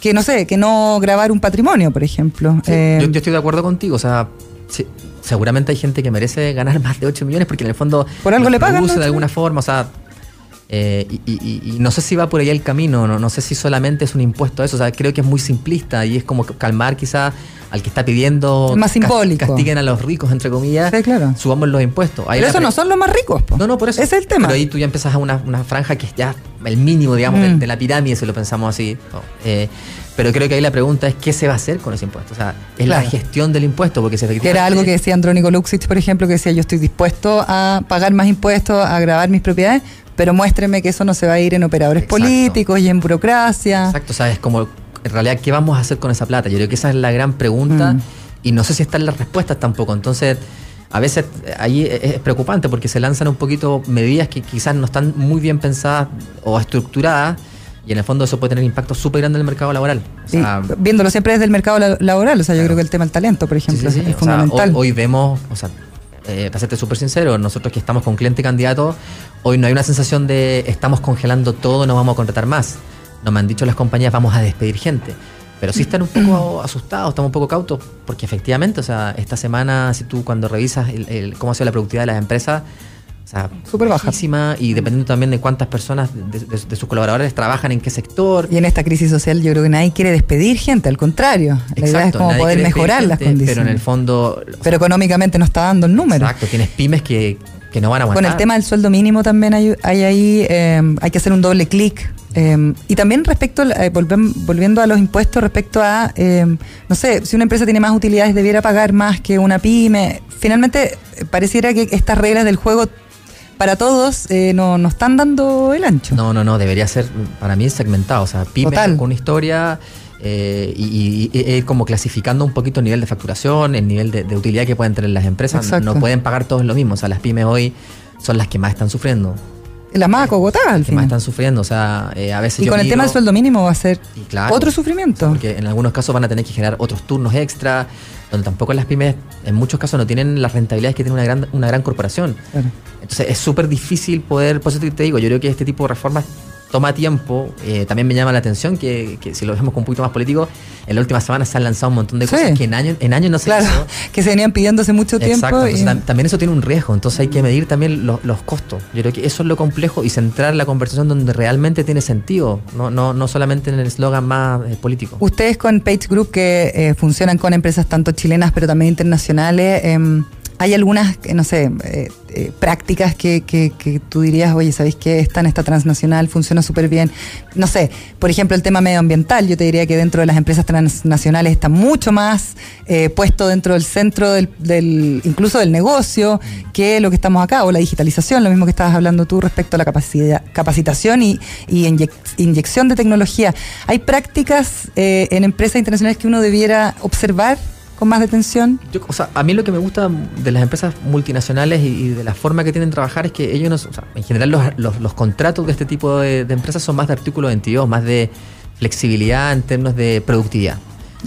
que no sé, que no grabar un patrimonio, por ejemplo. Sí, Eh, yo, yo estoy de acuerdo contigo, o sea, sí, seguramente hay gente que merece ganar más de 8 millones porque en el fondo Por algo le pagan, de alguna forma, o sea, eh, y, y- no sé si va por ahí el camino, no, no sé si solamente es un impuesto a eso, o sea, creo que es muy simplista y es como calmar quizá al que está pidiendo más simbólico. castiguen a los ricos, entre comillas, Sí, claro. subamos los impuestos. Ahí pero eso no son los más ricos. po. no, no, por eso. Ese es el tema. Pero ahí tú ya empiezas a una, una franja que es ya el mínimo, digamos, de, Mm. de la pirámide, si lo pensamos así. Eh, pero creo que ahí la pregunta es qué se va a hacer con ese impuesto. O sea, es Claro. la gestión del impuesto, porque Que efectivamente... era algo que decía Andrónico Luxich, por ejemplo, que decía yo estoy dispuesto a pagar más impuestos, a grabar mis propiedades, pero muéstreme que eso no se va a ir en operadores Exacto. políticos y en burocracia. Exacto, o sea, es como, en realidad, ¿qué vamos a hacer con esa plata? Yo creo que esa es la gran pregunta Mm. y no sé si están las respuestas tampoco. Entonces, a veces eh, ahí es es preocupante porque se lanzan un poquito medidas que quizás no están muy bien pensadas o estructuradas y en el fondo eso puede tener impacto súper grande en el mercado laboral. O sea, viéndolo siempre desde el mercado la- laboral, o sea, yo Claro. creo que el tema del talento, por Sí, ejemplo, sí, sí. es O sea, fundamental. hoy, hoy vemos, o sea, eh, para serte súper sincero, nosotros que estamos con cliente candidato, hoy no hay una sensación de estamos congelando todo, no vamos a contratar más. No me han dicho las compañías, vamos a despedir gente. Pero sí están un poco asustados, estamos un poco cautos, porque efectivamente, o sea, esta semana, si tú cuando revisas el- el- cómo ha sido la productividad de las empresas, o sea, Súper baja. bajísima, y dependiendo también de cuántas personas de, de- de sus colaboradores trabajan en qué sector. Y en esta crisis social yo creo que nadie quiere despedir gente, al contrario. La idea es Exacto, como poder mejorar las condiciones. Pero en el fondo, Pero económicamente no está dando el número. Exacto, tienes pymes que, que no van a aguantar. Con el tema del sueldo mínimo también hay, hay ahí, eh, hay que hacer un doble clic. eh, y también respecto, eh, volviendo a los impuestos, respecto a, eh, no sé, si una empresa tiene más utilidades, debiera pagar más que una pyme. Finalmente, pareciera que estas reglas del juego para todos eh, no, no están dando el ancho. No, no, no, debería ser para mí segmentado, o sea, pymes Total. con una historia eh, y, y- y- y como clasificando un poquito el nivel de facturación, el nivel de, de utilidad que pueden tener las empresas. Exacto. No pueden pagar todos lo mismo, o sea, las pymes hoy son las que más están sufriendo, La más acogotada al las que más están sufriendo, o sea, eh, a veces Y yo con el miro- tema del sueldo mínimo va a ser claro, otro sufrimiento. Porque en algunos casos van a tener que generar otros turnos extra, donde tampoco las pymes en muchos casos no tienen las rentabilidades que tiene una gran, una gran corporación. Claro. Entonces es súper difícil poder, por eso te te digo, yo creo que este tipo de reformas toma tiempo. Eh, también me llama la atención que, que si lo vemos con un poquito más político, en la última semana se han lanzado un montón de Sí. cosas que en años en año no se Claro, hizo. que se venían pidiendo hace mucho Exacto, tiempo. entonces y- tam- también eso tiene un riesgo, entonces hay que medir también los, los costos. Yo creo que eso es lo complejo y centrar la conversación donde realmente tiene sentido, no, no, no solamente en el eslogan más eh, político. Ustedes con Page Group, que eh, funcionan con empresas tanto chilenas pero también internacionales, em, hay algunas, no sé, eh, eh, prácticas que, que, que, tú dirías, oye, ¿sabéis qué? Esta en esta transnacional funciona súper bien. No sé, por ejemplo, el tema medioambiental, yo te diría que dentro de las empresas transnacionales está mucho más eh, puesto dentro del centro del, del, incluso del negocio que lo que estamos acá, o la digitalización, lo mismo que estabas hablando tú respecto a la capacidad, capacitación y, y inyec inyección de tecnología. ¿Hay prácticas eh, en empresas internacionales que uno debiera observar? Con más detención? Yo, o sea, a mí lo que me gusta de las empresas multinacionales y, y de la forma que tienen de trabajar es que ellos, no, o sea, en general los, los, los, contratos de este tipo de, de, empresas son más de artículo 22, más de flexibilidad en términos de productividad.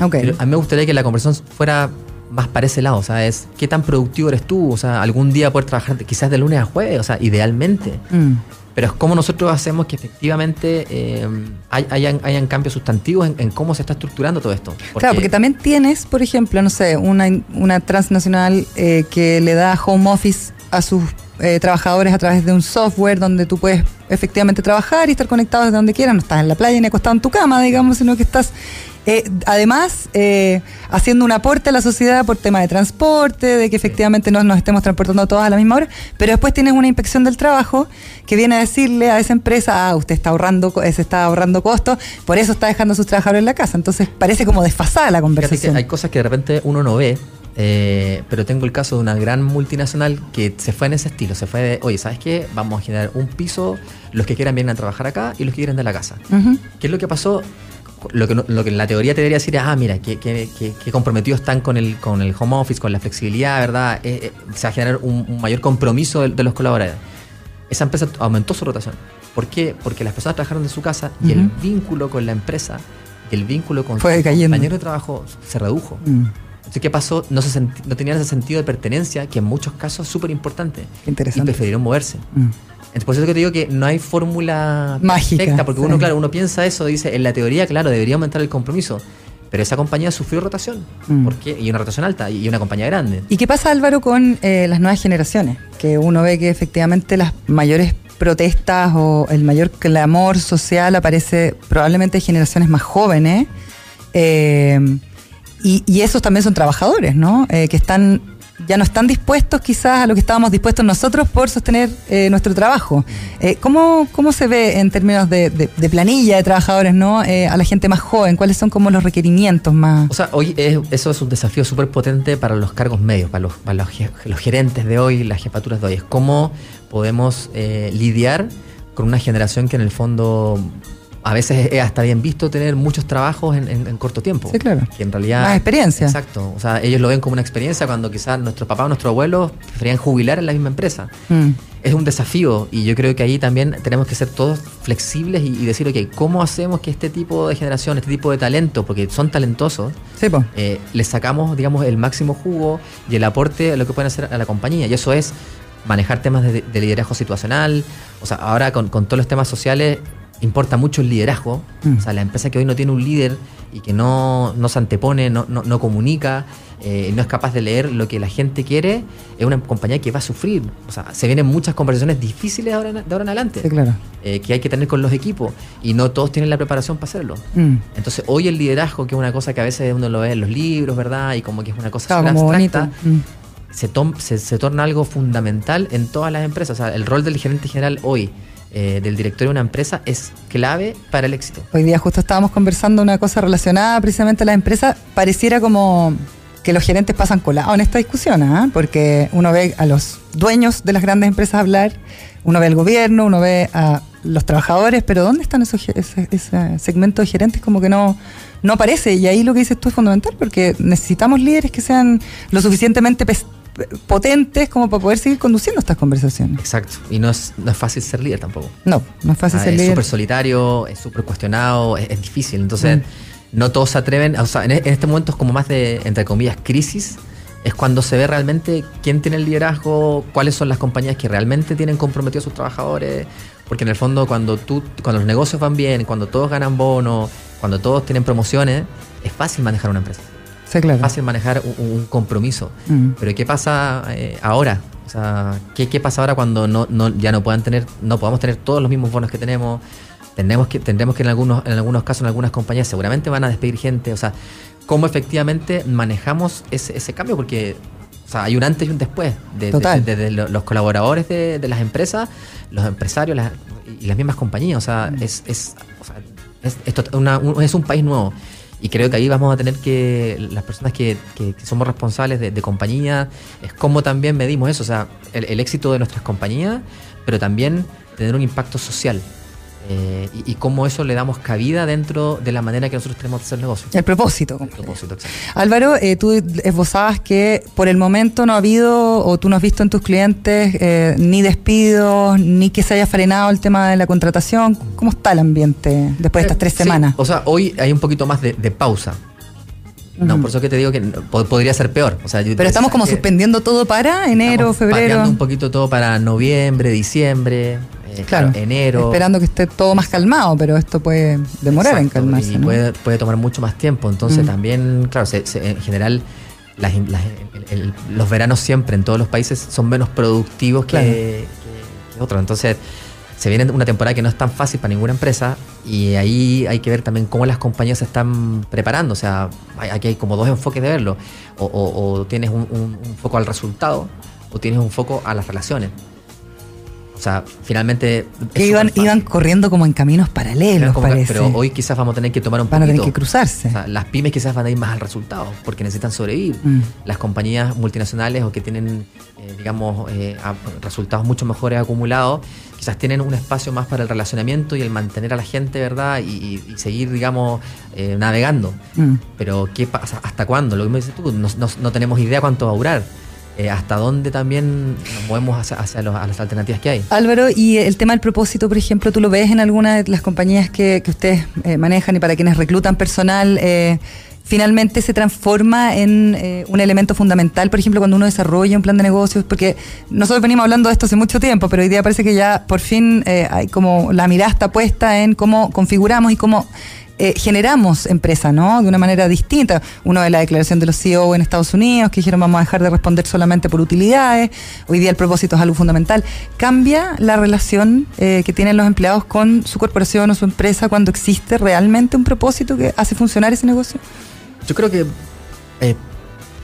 Okay. Pero a mí me gustaría que la conversación fuera más para ese lado, o sea, es qué tan productivo eres tú, o sea, algún día poder trabajar quizás de lunes a jueves, o sea, idealmente. Mm. Pero es como nosotros hacemos que efectivamente eh, hay, hayan, hayan, cambios sustantivos en, en, cómo se está estructurando todo esto. Porque claro, porque también tienes, por ejemplo, no sé, una, una transnacional eh, que le da home office a sus eh, trabajadores a través de un software donde tú puedes efectivamente trabajar y estar conectado desde donde quieras. No estás en la playa ni acostado en tu cama, digamos, sino que estás eh, además, eh, haciendo un aporte a la sociedad por tema de transporte, de que efectivamente no nos estemos transportando todos a la misma hora, pero después tienes una inspección del trabajo que viene a decirle a esa empresa, ah, usted está ahorrando, se está ahorrando costos, por eso está dejando a sus trabajadores en la casa. Entonces parece como desfasada la conversación. hay cosas que de repente uno no ve. Eh, pero tengo el caso de una gran multinacional que se fue en ese estilo, se fue de, oye, ¿sabes qué? Vamos a generar un piso, los que quieran vienen a trabajar acá y los que quieran de la casa. Uh -huh. ¿Qué es lo que pasó? Lo que, lo que en la teoría te debería decir es, ah, mira, qué, qué, qué, qué comprometidos están con el, con el home office, con la flexibilidad, ¿verdad? Eh, eh, se va a generar un, un mayor compromiso de, de, los colaboradores. Esa empresa aumentó su rotación. ¿Por qué? Porque las personas trabajaron de su casa y uh -huh. el vínculo con la empresa, el vínculo con Fue su cayendo. compañero de trabajo se redujo. Mm. Entonces, ¿qué pasó? No, se no tenían ese sentido de pertenencia que en muchos casos es súper importante. Interesante. Y prefirieron moverse. Mm. Entonces, por eso que te digo que no hay fórmula mágica. Perfecta, porque sí. uno, claro, uno piensa eso, dice, en la teoría, claro, debería aumentar el compromiso. Pero esa compañía sufrió rotación. Mm. porque Y una rotación alta, y una compañía grande. ¿Y qué pasa, Álvaro, con eh, las nuevas generaciones? Que uno ve que efectivamente las mayores protestas o el mayor clamor social aparece probablemente en generaciones más jóvenes. Eh, y, y, esos también son trabajadores, ¿no? Eh, que están ya no están dispuestos quizás a lo que estábamos dispuestos nosotros por sostener eh, nuestro trabajo. Eh, ¿cómo, ¿Cómo se ve en términos de, de, de planilla de trabajadores no eh, a la gente más joven? ¿Cuáles son como los requerimientos más? O sea, hoy es, eso es un desafío súper potente para los cargos medios, para los, para los, los, gerentes de hoy, las jefaturas de hoy. Es cómo podemos lidiar con una generación que en el fondo a veces es hasta bien visto tener muchos trabajos en, en, en, corto tiempo. Sí, claro. Que en realidad. Más experiencia. Exacto. O sea, ellos lo ven como una experiencia cuando quizás nuestros papás o nuestros abuelos preferían jubilar en la misma empresa. Mm. Es un desafío y yo creo que ahí también tenemos que ser todos flexibles y, y, decir, ok, ¿cómo hacemos que este tipo de generación, este tipo de talento, porque son talentosos, sí, eh, les sacamos, digamos, el máximo jugo y el aporte a lo que pueden hacer a la compañía? Y eso es manejar temas de, de liderazgo situacional. O sea, ahora con, con todos los temas sociales importa mucho el liderazgo. Mm. O sea, la empresa que hoy no tiene un líder y que no, no se antepone, no, no, no comunica, eh, no es capaz de leer lo que la gente quiere, es una compañía que va a sufrir. O sea, se vienen muchas conversaciones difíciles de ahora en, de ahora en adelante. Sí, claro. Eh, que hay que tener con los equipos y no todos tienen la preparación para hacerlo. Mm. Entonces, hoy el liderazgo, que es una cosa que a veces uno lo ve en los libros, ¿verdad? Y como que es una cosa claro, abstracta. Mm. Se, se, se torna algo fundamental en todas las empresas. O sea, el rol del gerente general hoy eh, del directorio de una empresa es clave para el éxito. Hoy día justo estábamos conversando una cosa relacionada precisamente a la empresa. Pareciera como que los gerentes pasan colados en esta discusión, ¿eh? porque uno ve a los dueños de las grandes empresas hablar, uno ve al gobierno, uno ve a los trabajadores, pero ¿dónde están esos ese segmento de gerentes? Como que no, no aparece. Y ahí lo que dices tú es fundamental, porque necesitamos líderes que sean lo suficientemente potentes como para poder seguir conduciendo estas conversaciones. Exacto. Y no es, no es fácil ser líder tampoco. No, no es fácil ah, ser es líder. Es súper solitario, es súper cuestionado, es, es, difícil. Entonces, mm. no todos se atreven. O sea, en, en este momento es como más de, entre comillas, crisis. Es cuando se ve realmente quién tiene el liderazgo, cuáles son las compañías que realmente tienen comprometidos a sus trabajadores. Porque en el fondo, cuando, tú, cuando los negocios van bien, cuando todos ganan bonos, cuando todos tienen promociones, es fácil manejar una empresa. Sí, claro. Es fácil manejar un, un compromiso. Mm. Pero ¿qué pasa eh, ahora? O sea, ¿qué, ¿qué, pasa ahora cuando no, no, ya no puedan tener, no podamos tener todos los mismos bonos que tenemos? Tendremos que, tendremos que en algunos, en algunos casos, en algunas compañías, seguramente van a despedir gente. O sea, ¿cómo efectivamente manejamos ese, ese cambio? Porque sea, hay un antes y un después. De, Total. de- de- de lo- los colaboradores de, de las empresas, los empresarios las- y las mismas compañías. O sea, es, es, o sea, es, es una- un, es un país nuevo. Y creo que ahí vamos a tener que, las personas que, que- que somos responsables de, de compañía, es cómo también medimos eso. O sea, el éxito de nuestras compañías, pero también tener un impacto social. Eh, y, y cómo eso le damos cabida dentro de la manera que nosotros tenemos de hacer negocios. El propósito. El propósito. Álvaro, eh, tú esbozabas que por el momento no ha habido, o tú no has visto en tus clientes, eh, ni despidos, ni que se haya frenado el tema de la contratación. ¿Cómo está el ambiente después de estas tres Sí, semanas? o sea, hoy hay un poquito más de, de pausa. No, por eso que te digo que podría ser peor. O sea, Pero estamos como suspendiendo todo para enero, estamos febrero. un poquito todo para noviembre, diciembre, eh, Claro, enero. Esperando que esté todo más calmado, pero esto puede demorar en calmarse. Y ¿no? puede, puede tomar mucho más tiempo. Entonces Mm. también, claro, se- se- en general las- las- el- el- los veranos siempre en todos los países son menos productivos Claro. que, que- que otros. Entonces se viene una temporada que no es tan fácil para ninguna empresa y ahí hay que ver también cómo las compañías se están preparando. O sea, hay- aquí hay como dos enfoques de verlo. O, o- o tienes un, un- un foco al resultado o tienes un foco a las relaciones. O sea, finalmente... Que iban, iban corriendo como en caminos paralelos, Como parece. Pero hoy quizás vamos a tener que tomar un Van a tener que cruzarse. O sea, las pymes quizás van a ir más al resultado porque necesitan sobrevivir. Mm. Las compañías multinacionales o que tienen, eh, digamos, eh, resultados mucho mejores acumulados, quizás tienen un espacio más para el relacionamiento y el mantener a la gente, ¿verdad? Y, y- y seguir, digamos, eh, navegando. Mm. Pero ¿qué pasa? ¿Hasta cuándo? Lo que me dices tú, no, no- no tenemos idea cuánto va a durar. Eh, ¿Hasta dónde también nos movemos hacia, hacia los- a las alternativas que hay? Álvaro, y el tema del propósito, por ejemplo, ¿tú lo ves en alguna de las compañías que, que ustedes eh, manejan y para quienes reclutan personal? eh, finalmente se transforma en un elemento fundamental, por ejemplo, cuando uno desarrolla un plan de negocios, porque nosotros venimos hablando de esto hace mucho tiempo, pero hoy día parece que ya por fin hay como la mirada está puesta en cómo configuramos y cómo eh, generamos empresa, ¿no? De una manera distinta. Uno de la declaración de los CEO en Estados Unidos, que dijeron vamos a dejar de responder solamente por utilidades. Hoy día el propósito es algo fundamental. ¿Cambia la relación eh, que tienen los empleados con su corporación o su empresa cuando existe realmente un propósito que hace funcionar ese negocio? Yo creo que. eh,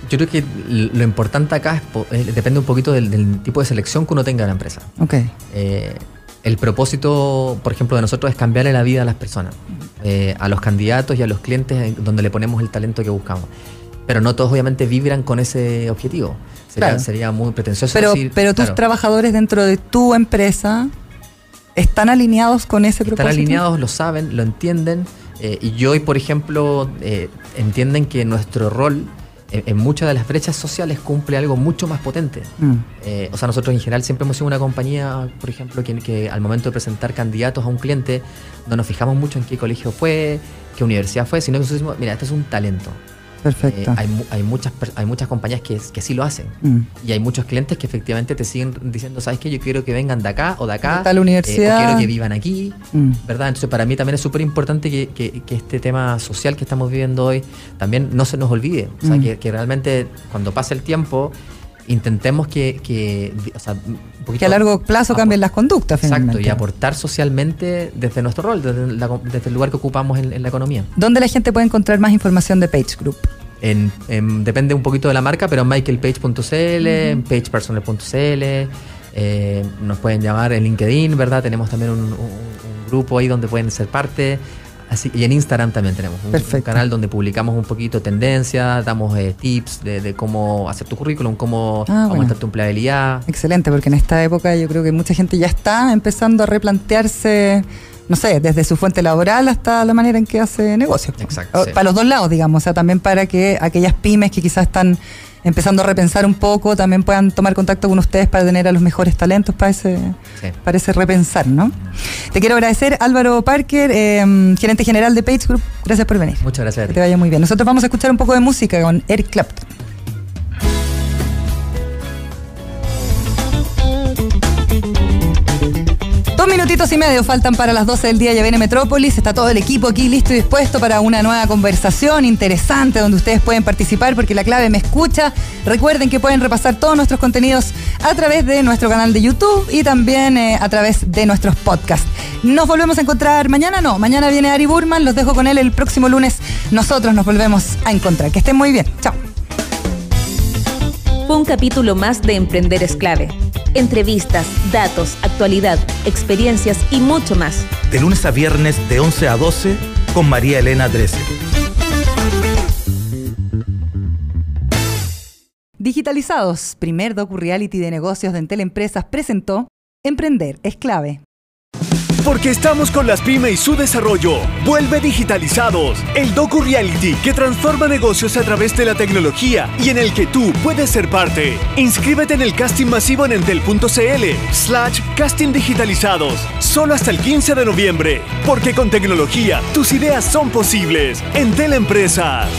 yo creo que lo importante acá es depende un poquito del, del tipo de selección que uno tenga en la empresa. Ok. Eh, el propósito, por ejemplo, de nosotros es cambiarle la vida a las personas, eh, a los candidatos y a los clientes en donde le ponemos el talento que buscamos. Pero no todos obviamente vibran con ese objetivo. Sería, Claro. sería muy pretencioso Pero, decir, pero tus claro, trabajadores dentro de tu empresa están alineados con ese propósito. están alineados, lo saben, lo entienden. eh, y hoy, por ejemplo, eh, entienden que nuestro rol en, en muchas de las brechas sociales cumple algo mucho más potente. Mm. Eh, o sea, nosotros en general siempre hemos sido una compañía, por ejemplo, que, que al momento de presentar candidatos a un cliente, no nos fijamos mucho en qué colegio fue, qué universidad fue, sino que nosotros decimos, mira, este es un talento. Perfecto. Eh, hay, hay, muchas, hay muchas compañías que, que sí lo hacen. Mm. Y hay muchos clientes que efectivamente te siguen diciendo, ¿sabes qué? Yo quiero que vengan de acá o de acá. Tal eh, universidad. o quiero que vivan aquí. Mm. ¿Verdad? Entonces para mí también es súper importante que, que- que este tema social que estamos viviendo hoy también no se nos olvide. O sea, Mm. que, que realmente cuando pase el tiempo intentemos que, que, o sea, un Que a largo plazo cambien las conductas, Exacto, finalmente. y aportar socialmente desde nuestro rol, desde, la- desde el lugar que ocupamos en, en la economía. ¿Dónde la gente puede encontrar más información de Page Group? En, en- depende un poquito de la marca, pero en michaelpage.cl, en pagepersonal.cl, eh, nos pueden llamar en LinkedIn, ¿verdad? Tenemos también un, un- un grupo ahí donde pueden ser parte. Así, y en Instagram también tenemos un, canal donde publicamos un poquito tendencias, damos eh, tips de, de cómo hacer tu currículum, cómo Ah, bueno. aumentar tu empleabilidad. Excelente, porque en esta época yo creo que mucha gente ya está empezando a replantearse, no sé, desde su fuente laboral hasta la manera en que hace negocios. Exacto, O- sí. Para los dos lados, digamos, o sea, también para que aquellas pymes que quizás están empezando a repensar un poco, también puedan tomar contacto con ustedes para tener a los mejores talentos para ese, Sí. para ese repensar, ¿no? Te quiero agradecer, Álvaro Parker, eh, gerente general de Page Group. Gracias por venir. Muchas gracias a Que te vaya muy bien. Nosotros vamos a escuchar un poco de música con Eric Clapton. Dos minutitos y medio faltan para las 12 del día. Ya viene Metrópolis. Está todo el equipo aquí listo y dispuesto para una nueva conversación interesante donde ustedes pueden participar porque la clave me escucha. Recuerden que pueden repasar todos nuestros contenidos a través de nuestro canal de YouTube y también eh, a través de nuestros podcasts. Nos volvemos a encontrar mañana, no. Mañana viene Ari Burman. Los dejo con él el próximo lunes. Nosotros nos volvemos a encontrar. Que estén muy bien. Chao. fue un capítulo más de Emprender es clave. Entrevistas, datos, actualidad, experiencias y mucho más. De lunes a viernes de 11 a 12 con María Elena Drese. Digitalizados, primer docu-reality de negocios de Entel Empresas presentó Emprender es clave. Porque estamos con las pymes y su desarrollo. Vuelve digitalizados. El Docu Reality que transforma negocios a través de la tecnología y en el que tú puedes ser parte. Inscríbete en el casting masivo en entel.cl slash casting digitalizados. Solo hasta el 15 de noviembre. Porque con tecnología tus ideas son posibles. Entel Empresas.